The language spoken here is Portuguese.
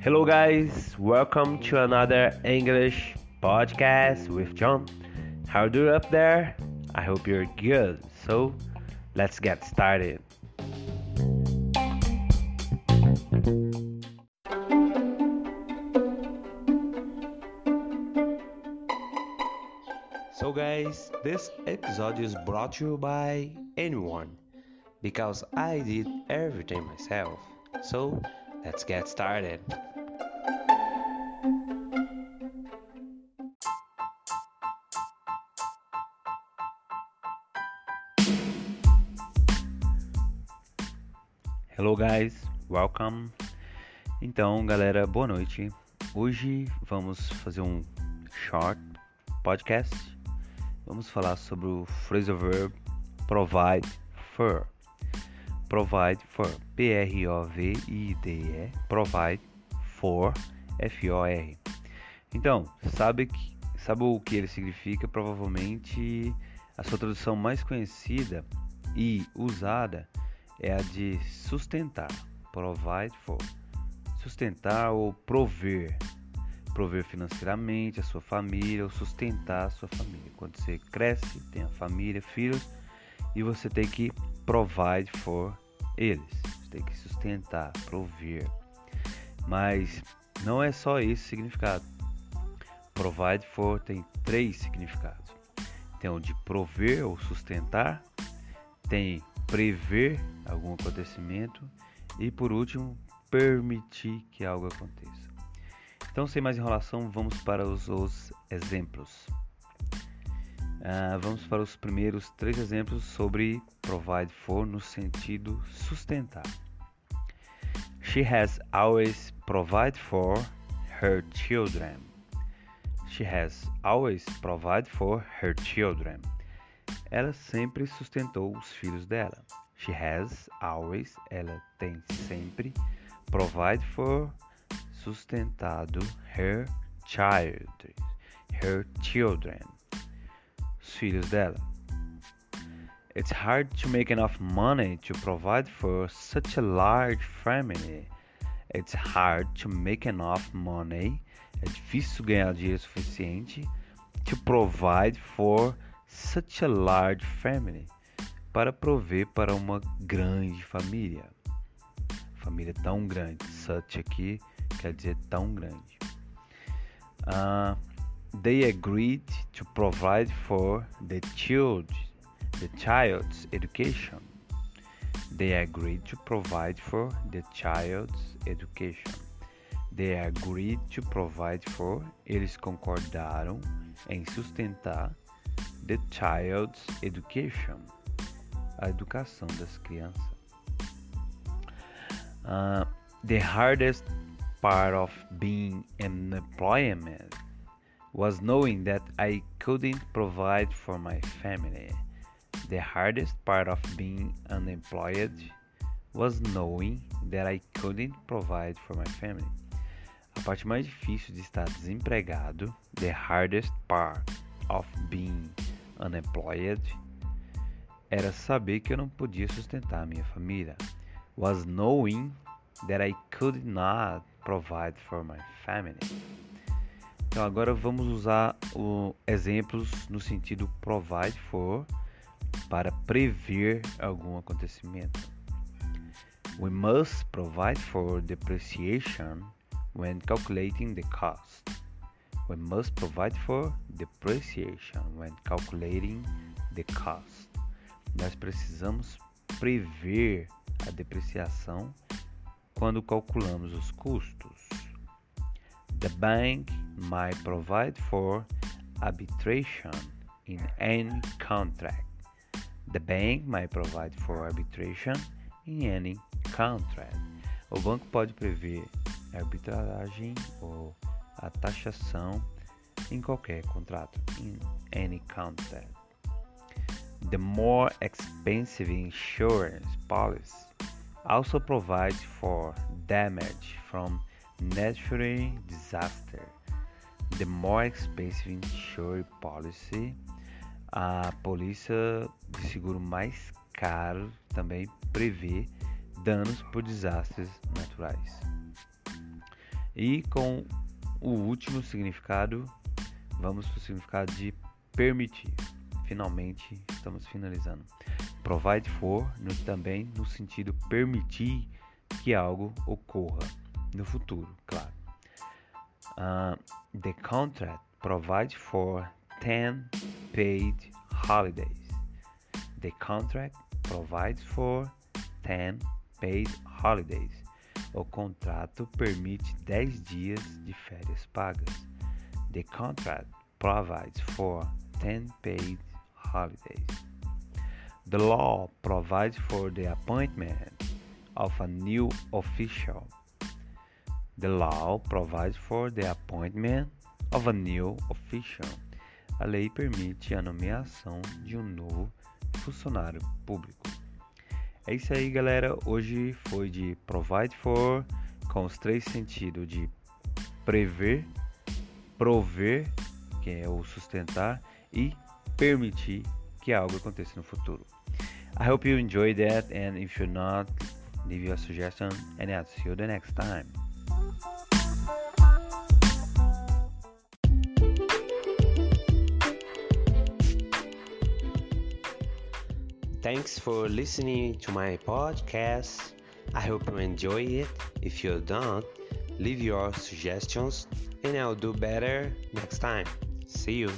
Hello, guys, welcome to another English podcast with John. How do you up there? I hope you're good. So, let's get started. So, guys, this episode is brought to you by anyone because I did everything myself. So, let's get started. Hello guys, welcome. Então, galera, boa noite. Hoje vamos fazer um short podcast. Vamos falar sobre o phrasal verb provide for. Provide for, P R O V I D E, provide for, F O R. Então, sabe que sabe o que ele significa? Provavelmente a sua tradução mais conhecida e usada é a de sustentar, provide for, sustentar ou prover, prover financeiramente a sua família ou sustentar a sua família. Quando você cresce, tem a família, filhos, e você tem que provide for eles, tem que sustentar, prover. Mas não é só esse significado. Provide for tem três significados. Tem o de prover ou sustentar, tem prever algum acontecimento e por último permitir que algo aconteça. Então, sem mais enrolação, vamos para os, os exemplos. Uh, vamos para os primeiros três exemplos sobre provide for no sentido sustentar. She has always provided for her children. She has always provided for her children. Ela sempre sustentou os filhos dela. She has always, ela tem sempre, provide for, sustentado her child, her children, filhos dela. It's hard to make enough money to provide for such a large family. It's hard to make enough money. É difícil ganhar dinheiro suficiente to provide for such a large family para prover para uma grande família. Família tão grande. Such aqui quer dizer tão grande. Uh, they agreed to provide for the child, the child's education. They agreed to provide for the child's education. They agreed to provide for. Eles concordaram em sustentar the child's education, a educação das crianças. Uh, the hardest part of being in employment was knowing that I couldn't provide for my family. The hardest part of being unemployed was knowing that I couldn't provide for my family. A parte mais difícil de estar desempregado, the hardest part of being unemployed era saber que eu não podia sustentar a minha família. Was knowing that I could not provide for my family. Então agora vamos usar o, exemplos no sentido provide for para prever algum acontecimento. We must provide for depreciation when calculating the cost. We must provide for depreciation when calculating the cost. Nós precisamos prever a depreciação quando calculamos os custos. The bank might provide for arbitration in any contract. The bank might provide for arbitration in any contract. O banco pode prever arbitragem ou a taxação em qualquer contrato, in any contract. The more expensive insurance policy also provides for damage from natural disaster. The more expensive insurance policy, a polícia de seguro mais caro também prever danos por desastres naturais. E com o último significado, vamos para o significado de permitir. Finalmente, estamos finalizando. Provide for no, também no sentido permitir que algo ocorra no futuro, claro. Uh, the contract provides for 10 paid holidays. The contract provides for 10 paid holidays. O contrato permite 10 dias de férias pagas. The contract provides for 10 paid holidays. The law provides for the appointment of a new official. The law provides for the appointment of a new official. A lei permite a nomeação de um novo funcionário público. É isso aí, galera. Hoje foi de provide for com os três sentidos de prever, prover, que é o sustentar, e permitir que algo aconteça no futuro. I hope you enjoyed that, and if you're not, leave your suggestion, and I'll see you the next time. Thanks for listening to my podcast. I hope you enjoy it. If you don't, leave your suggestions and I'll do better next time. See you.